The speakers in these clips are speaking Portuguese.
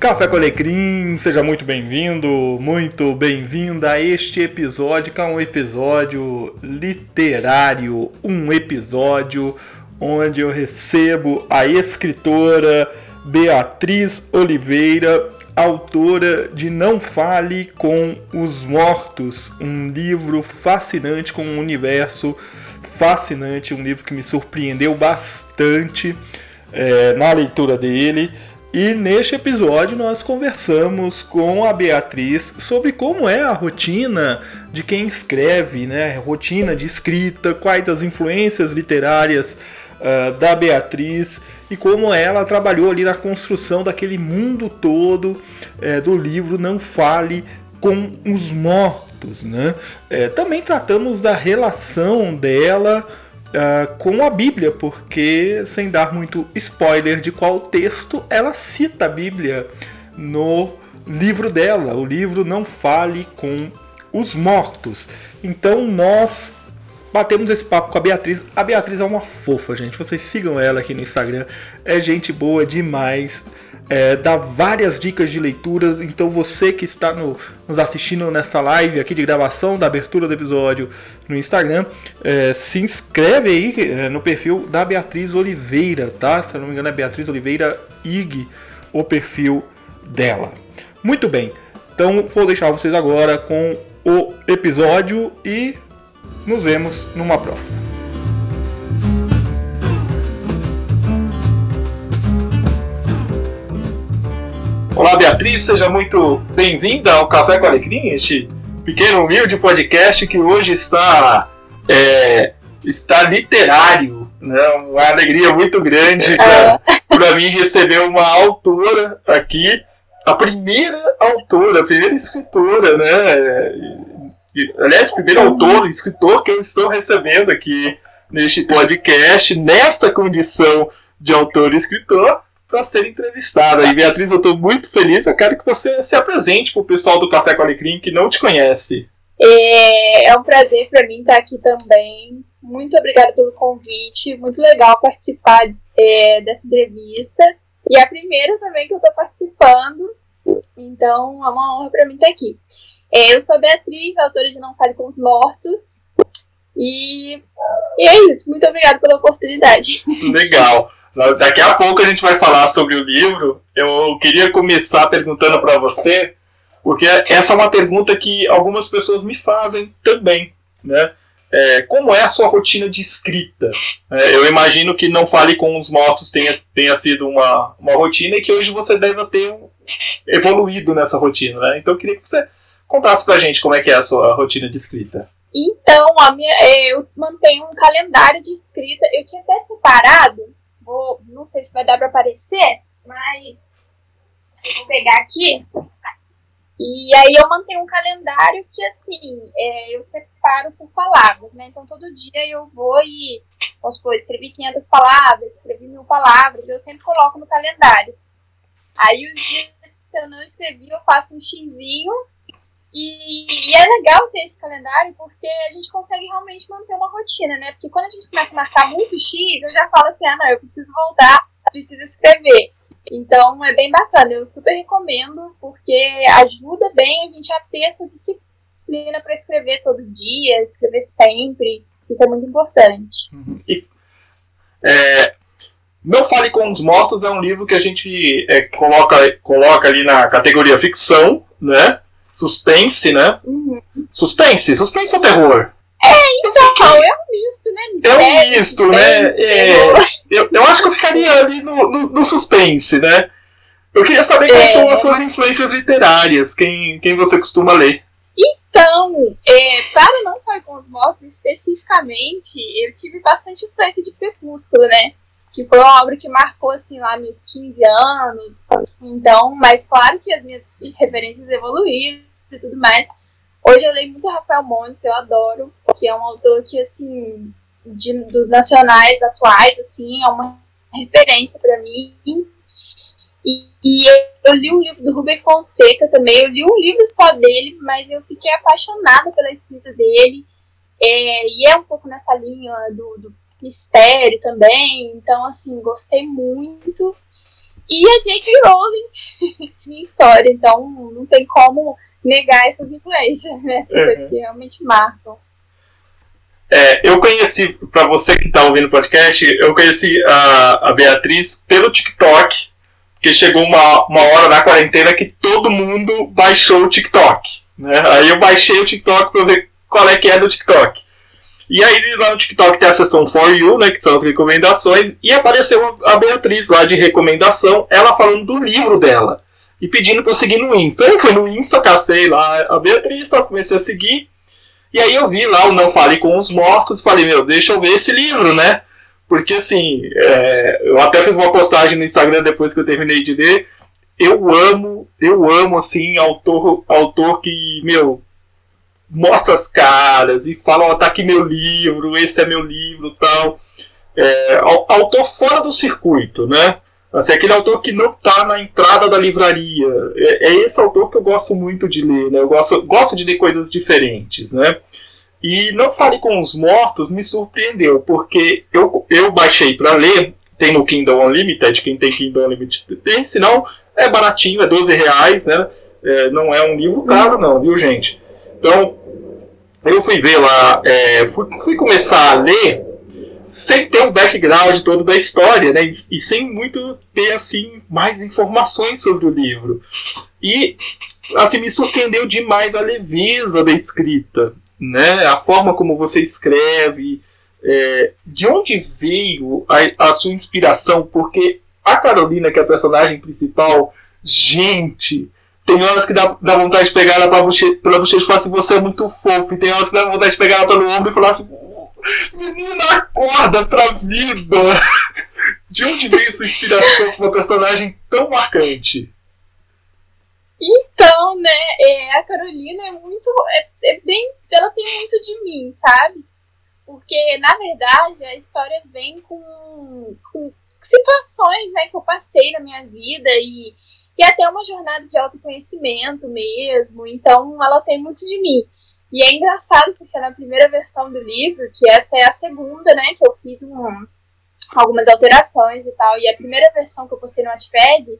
Café com Alecrim, seja muito bem-vindo, muito bem-vinda a este episódio, que é um episódio literário, um episódio onde eu recebo a escritora Beatriz Oliveira, autora de Não Fale com os Mortos, um livro fascinante com um universo fascinante, um livro que me surpreendeu bastante é, na leitura dele. E neste episódio nós conversamos com a Beatriz sobre como é a rotina de quem escreve, né? Rotina de escrita, quais as influências literárias uh, da Beatriz e como ela trabalhou ali na construção daquele mundo todo uh, do livro Não Fale com os Mortos, né? Uh, também tratamos da relação dela uh, com a Bíblia, porque sem dar muito spoiler de qual texto, ela cita a Bíblia no livro dela. O livro Não Fale com os Mortos. Então nós batemos esse papo com a Beatriz. A Beatriz é uma fofa, gente. Vocês sigam ela aqui no Instagram. É gente boa demais é, dá várias dicas de leituras. Então você que está no, nos assistindo nessa live aqui de gravação da abertura do episódio no Instagram, é, se inscreve aí é, no perfil da Beatriz Oliveira, tá? Se eu não me engano é Beatriz Oliveira IG, o perfil dela. Muito bem, então vou deixar vocês agora com o episódio e nos vemos numa próxima. Olá, Beatriz, seja muito bem-vinda ao Café com Alecrim, este pequeno humilde podcast que hoje está, é, está literário. Né? Uma alegria muito grande para é. mim receber uma autora aqui, a primeira autora, a primeira escritora, né? aliás, primeiro autor, escritor que eu estou recebendo aqui neste podcast, nessa condição de autor e escritor para ser entrevistada. E Beatriz, eu estou muito feliz. Eu quero que você se apresente para o pessoal do Café com Alecrim que não te conhece. É, é um prazer para mim estar aqui também. Muito obrigada pelo convite. Muito legal participar é, dessa entrevista. E é a primeira também que eu estou participando. Então é uma honra para mim estar aqui. É, eu sou Beatriz, autora de Não Fale com os Mortos. E, e é isso. Muito obrigada pela oportunidade. Legal. Daqui a pouco a gente vai falar sobre o livro. Eu queria começar perguntando para você, porque essa é uma pergunta que algumas pessoas me fazem também, né? É, como é a sua rotina de escrita? É, eu imagino que não fale com os mortos tenha, tenha sido uma, uma rotina e que hoje você deve ter evoluído nessa rotina, né? Então eu queria que você contasse pra gente como é que é a sua rotina de escrita. Então, a minha, é, eu mantenho um calendário de escrita. Eu tinha até separado Vou, não sei se vai dar para aparecer, mas eu vou pegar aqui. E aí eu mantenho um calendário que, assim, é, eu separo por palavras, né? Então todo dia eu vou e, vamos supor, escrevi 500 palavras, escrevi mil palavras, eu sempre coloco no calendário. Aí os dias que eu não escrevi, eu faço um xizinho e, e, é legal ter esse calendário porque a gente consegue realmente manter uma rotina, né? Porque quando a gente começa a marcar muito X, eu já falo assim: ah, não, eu preciso voltar, preciso escrever. Então é bem bacana, eu super recomendo porque ajuda bem a gente a ter essa disciplina para escrever todo dia, escrever sempre. Isso é muito importante. Uhum. E, é, não Fale com os Mortos é um livro que a gente é, coloca, coloca ali na categoria ficção, né? Suspense, né? Uhum. Suspense? Suspense ou terror? É, então, é um misto, né? é um misto, né? É, eu, eu acho que eu ficaria ali no, no, no suspense, né? Eu queria saber quais é, são as suas influências literárias, quem, quem você costuma ler. Então, é, para não falar com os mortos especificamente, eu tive bastante influência de Crepúsculo, né? Que foi uma obra que marcou, assim, lá meus 15 anos. Então, mas claro que as minhas referências evoluíram e tudo mais. Hoje eu leio muito Rafael Montes, eu adoro, que é um autor que, assim, de, dos nacionais atuais, assim, é uma referência para mim. E, e eu, eu, li um livro do Rubem Fonseca também, eu li um livro só dele, mas eu fiquei apaixonada pela escrita dele. É, e é um pouco nessa linha do, do mistério também, então, assim, gostei muito. e a J.K. Rowling minha história. Então não tem como negar essas influências, né? Essas uhum. coisas que realmente marcam. É, eu conheci, para você que está ouvindo o podcast, eu conheci a, a Beatriz pelo TikTok, porque chegou uma, uma hora na quarentena que todo mundo baixou o TikTok. Né? Aí eu baixei o TikTok para ver qual é que é do TikTok. E aí lá no TikTok tem a seção For You, né, que são as recomendações, e apareceu a Beatriz lá de recomendação, ela falando do livro dela e pedindo para eu seguir no Insta. Eu fui no Insta, cacei lá a Beatriz, só comecei a seguir. E aí eu vi lá o Não Fale com os Mortos, falei, meu, deixa eu ver esse livro, né? Porque assim, é, eu até fiz uma postagem no Instagram depois que eu terminei de ler. Eu amo, eu amo assim, autor, autor que, meu, mostra as caras e fala, ó, tá aqui meu livro, esse é meu livro tal. É, autor fora do circuito, né? Assim, aquele autor que não está na entrada da livraria. É, é, esse autor que eu gosto muito de ler, né? Eu gosto, gosto de ler coisas diferentes, né? E Não Fale com os Mortos me surpreendeu, porque eu, eu baixei para ler, tem no Kindle Unlimited, quem tem Kindle Unlimited tem, senão é baratinho, é 12 reais, né? É, não é um livro caro não, viu gente? Então, eu fui ver lá, é, fui, fui começar a ler sem ter o background todo da história, né? E, sem muito ter assim mais informações sobre o livro. E assim me surpreendeu demais a leveza da escrita, né? A forma como você escreve, é, de onde veio a, a sua inspiração, porque a Carolina, que é a personagem principal, gente, tem horas que dá, dá vontade de pegar ela pela bochecha e falar assim, você é muito fofo. E tem horas que dá vontade de pegar ela pelo ombro e falar assim, Menina, acorda pra vida! De onde veio essa inspiração pra uma personagem tão marcante? Então, né, é, a Carolina é muito. É, é, bem. Ela tem muito de mim, sabe? Porque, na verdade, a história vem com, com situações né, que eu passei na minha vida e, e até uma jornada de autoconhecimento mesmo. Então, ela tem muito de mim. E é engraçado porque na primeira versão do livro, que essa é a segunda, né, que eu fiz um, algumas alterações e tal, e a primeira versão que eu postei no Wattpad,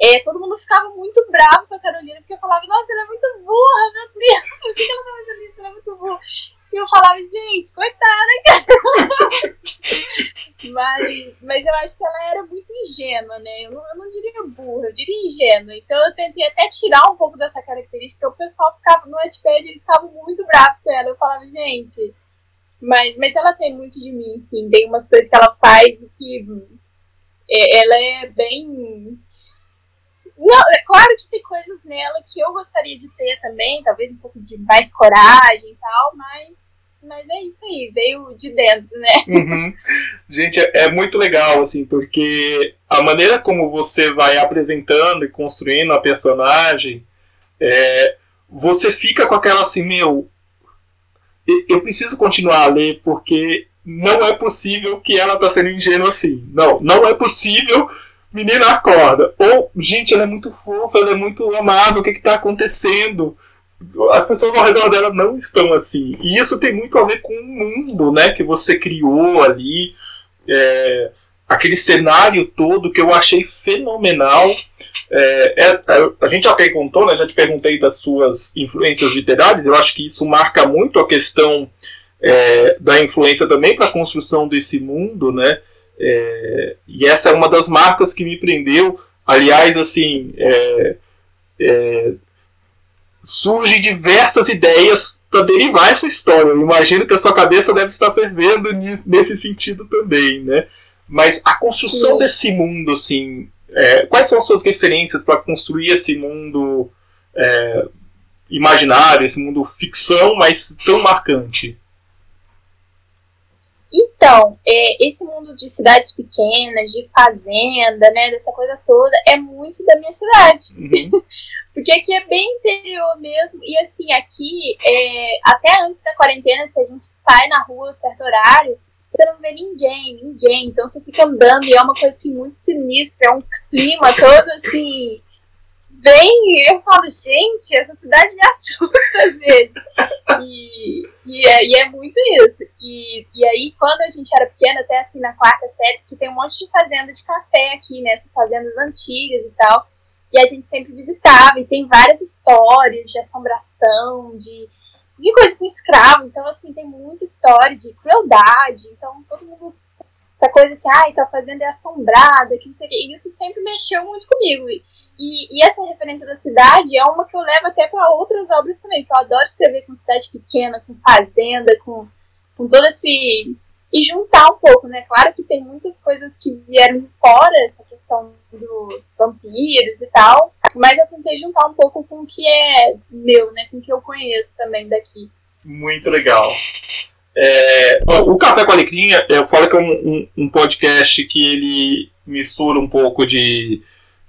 é, todo mundo ficava muito bravo com a Carolina, porque eu falava, nossa, ela é muito burra, meu Deus, por que ela tá fazendo isso? Ela é muito burra. E eu falava, gente, coitada, mas, mas eu acho que ela era muito ingênua, né? Eu não, eu não diria burra, eu diria ingênua. Então eu tentei até tirar um pouco dessa característica. O pessoal ficava no Wattpad, eles ficavam muito bravos com ela. Eu falava, gente, mas, mas ela tem muito de mim, sim. Tem umas coisas que ela faz e que é, ela é bem. Não, é claro que tem coisas nela que eu gostaria de ter também, talvez um pouco de mais coragem e tal, mas mas é isso aí, veio de dentro, né? Uhum. Gente, é, é, muito legal, assim, porque a maneira como você vai apresentando e construindo a personagem, é, você fica com aquela assim, meu, eu preciso continuar a ler porque não é possível que ela tá sendo ingênua assim. Não, não é possível. Menina acorda. Ou, gente, ela é muito fofa, ela é muito amável, o que que tá acontecendo? As pessoas ao redor dela não estão assim. E isso tem muito a ver com o mundo né, que você criou ali. É, aquele cenário todo que eu achei fenomenal. É, é, a gente já perguntou, né, já te perguntei das suas influências literárias, eu acho que isso marca muito a questão é, da influência também para a construção desse mundo, né? É, e essa é uma das marcas que me prendeu. Aliás, assim, é, é, surgem diversas ideias para derivar essa história. Eu imagino que a sua cabeça deve estar fervendo nesse sentido também, né? Mas a construção Sim. desse mundo, assim, é, quais são as suas referências para construir esse mundo é, imaginário, esse mundo ficção, mas tão marcante? Então, é, esse mundo de cidades pequenas, de fazenda, né, dessa coisa toda, é muito da minha cidade. Uhum. Porque aqui é bem interior mesmo. E assim, aqui, é, até antes da quarentena, se a gente sai na rua a certo horário, você não vê ninguém, ninguém. Então você fica andando e é uma coisa assim muito sinistra, é um clima todo assim. bem. Eu falo, gente, essa cidade me assusta às vezes. E, e, é, e é muito isso. E, e aí, quando a gente era pequena, até assim na quarta série, que tem um monte de fazenda de café aqui, né? Essas fazendas antigas e tal. E a gente sempre visitava, e tem várias histórias de assombração, de, de coisa com escravo. Então, assim, tem muita história de crueldade. Então, todo mundo. Essa coisa assim, ai, tá fazendo é assombrada, que não sei o quê. E isso sempre mexeu muito comigo. E, e, essa referência da cidade é uma que eu levo até para outras obras também, que eu adoro escrever com cidade pequena, com fazenda, com, com todo esse e juntar um pouco, né? Claro que tem muitas coisas que vieram de fora, essa questão do vampiros e tal, mas eu tentei juntar um pouco com o que é meu, né? Com o que eu conheço também daqui. Muito legal. É, o Café com Alecrim, eu falo que é um, um, um, podcast que ele mistura um pouco de,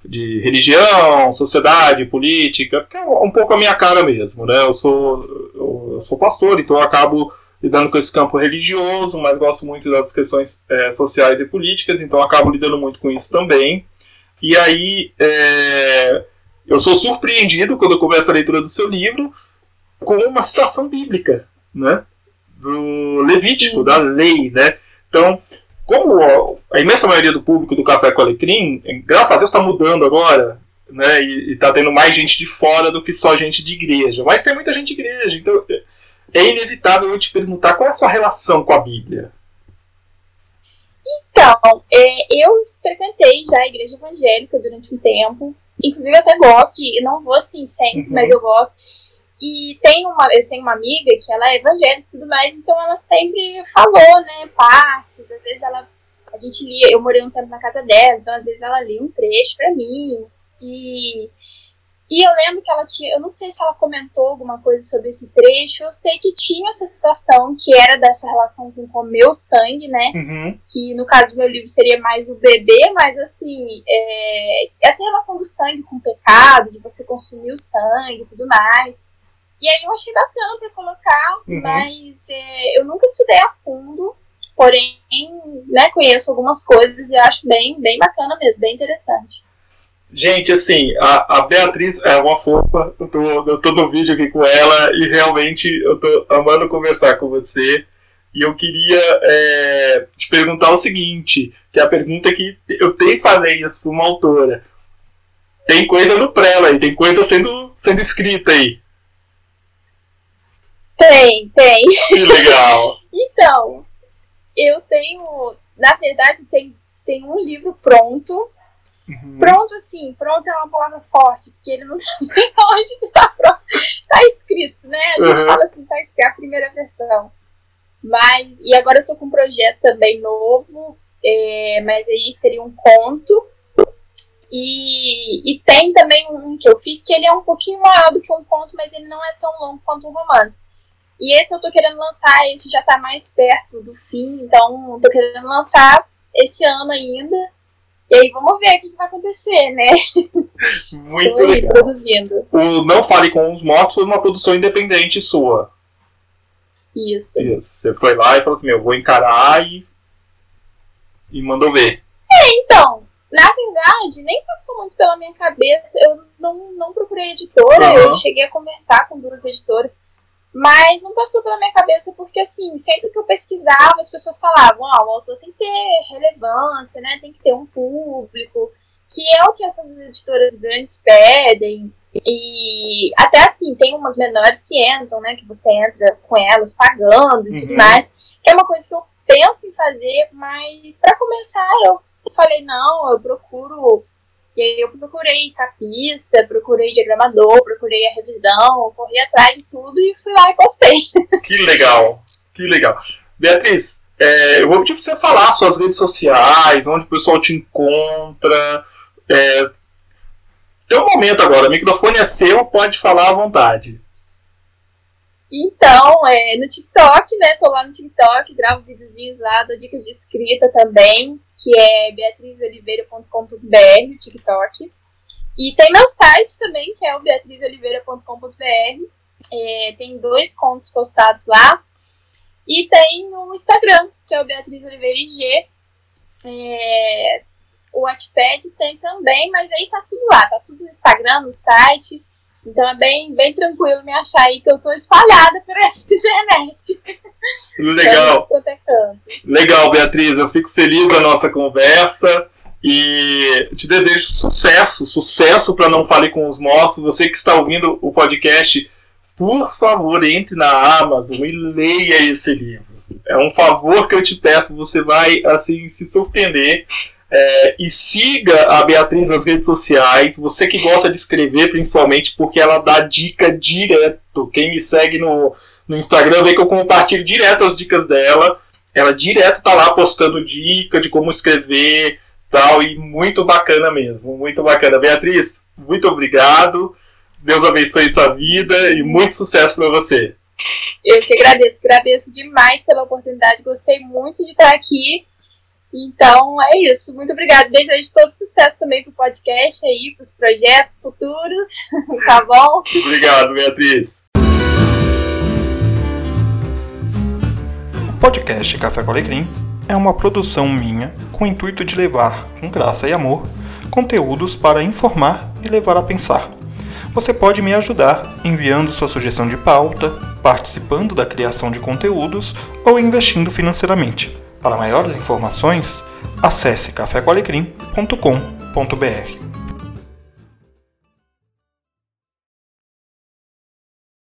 de religião, sociedade, política, que é um pouco a minha cara mesmo, né? Eu sou, eu sou pastor, então eu acabo lidando com esse campo religioso, mas gosto muito das questões é, sociais e políticas, então acabo lidando muito com isso também. E aí é, eu sou surpreendido quando eu começo a leitura do seu livro com uma citação bíblica, né? Do Levítico, da lei, né? Então, como a imensa maioria do público do Café com Alecrim, graças a Deus está mudando agora, né? E, está tendo mais gente de fora do que só gente de igreja. Mas tem muita gente de igreja, então é inevitável eu te perguntar qual é a sua relação com a Bíblia. Então, é, eu frequentei já a igreja evangélica durante um tempo. Inclusive, eu até gosto, e não vou assim sempre, uhum. mas eu gosto. E tem uma, eu tenho uma amiga que ela é evangélica e tudo mais, então ela sempre falou, né, partes. Às vezes ela, a gente lia, eu morei um tempo na casa dela, então às vezes ela lia um trecho pra mim. E e eu lembro que ela tinha, eu não sei se ela comentou alguma coisa sobre esse trecho, eu sei que tinha essa citação que era dessa relação com o sangue, né? Uhum. Que no caso do meu livro seria mais o bebê, mas assim, é, essa relação do sangue com o pecado, de você consumir o sangue e tudo mais. E aí eu achei bacana para colocar, uhum. mas é, eu nunca estudei a fundo, porém, né, conheço algumas coisas e acho bem, bem bacana mesmo, bem interessante. Gente, assim, a, a Beatriz é uma fofa. Eu tô, eu tô no vídeo aqui com ela e realmente eu tô amando conversar com você. E eu queria é, te perguntar o seguinte, que é a pergunta que eu tenho que fazer isso para uma autora. Tem coisa no prela aí, tem coisa sendo, sendo escrita aí. Tem, tem. Que legal. então, eu tenho, na verdade, tem, tem um livro pronto Uhum. Pronto, assim, pronto é uma palavra forte, porque ele não sabe nem onde está pronto. Está escrito, né? A gente uhum. fala assim, está escrito, é a primeira versão. Mas, e agora eu tô com um projeto também novo, é, mas aí seria um conto. E, e tem também um que eu fiz que ele é um pouquinho maior do que um conto, mas ele não é tão longo quanto um romance. E esse eu tô querendo lançar, esse já tá mais perto do fim, então tô querendo lançar esse ano ainda. E aí vamos ver o que, vai acontecer, né? Muito legal. produzindo. O Não Fale com os Mortos foi uma produção independente sua. Isso. Isso. Você foi lá e falou assim, meu, vou encarar e. e mandou ver. É, então. Na verdade, nem passou muito pela minha cabeça. Eu não, não procurei editora, uhum. eu cheguei a conversar com duas editoras. Mas não passou pela minha cabeça porque, assim, sempre que eu pesquisava, as pessoas falavam, ah, o autor tem que ter relevância, né? Tem que ter um público, que é o que essas editoras grandes pedem. E até assim, tem umas menores que entram, né? Que você entra com elas pagando e uhum. tudo mais. Que é uma coisa que eu penso em fazer, mas para começar eu falei, não, eu procuro e aí eu procurei capista, procurei diagramador, procurei a revisão, corri atrás de tudo e fui lá e postei. Que legal, que legal. Beatriz, é, eu vou pedir para você falar suas redes sociais, onde o pessoal te encontra. É, tem um momento agora, o microfone é seu, pode falar à vontade. Então, é, no TikTok, né? Tô lá no TikTok, gravo videozinhos lá, dou dica de escrita também, que é beatrizoliveira.com.br, o TikTok. E tem meu site também, que é o beatrizoliveira.com.br. É, tem dois contos postados lá. E tem o Instagram, que é o Beatriz Oliveira IG. É, o Wattpad tem também, mas aí tá tudo lá, tá tudo no Instagram, no site. Então é bem, bem tranquilo me achar aí que eu tô espalhada por essa internet. Legal. Legal, Beatriz. Eu fico feliz da nossa conversa e te desejo sucesso, sucesso para Não Fale com os Mortos. Você que está ouvindo o podcast, por favor, entre na Amazon e leia esse livro. É um favor que eu te peço, você vai assim se surpreender. É, e siga a Beatriz nas redes sociais. Você que gosta de escrever, principalmente, porque ela dá dica direto. Quem me segue no, no Instagram vê que eu compartilho direto as dicas dela. Ela direto tá lá postando dica de como escrever tal. E muito bacana mesmo. Muito bacana. Beatriz, muito obrigado. Deus abençoe sua vida e muito sucesso para você. Eu que agradeço, agradeço demais pela oportunidade, gostei muito de estar aqui. Então é isso, muito obrigada. Desejo todo sucesso também pro podcast aí, pros projetos futuros, tá bom? Obrigado, Beatriz. O podcast Café com Alecrim é uma produção minha com o intuito de levar, com graça e amor, conteúdos para informar e levar a pensar. Você pode me ajudar enviando sua sugestão de pauta, participando da criação de conteúdos ou investindo financeiramente. Para maiores informações, acesse cafécoalecrim.com.br.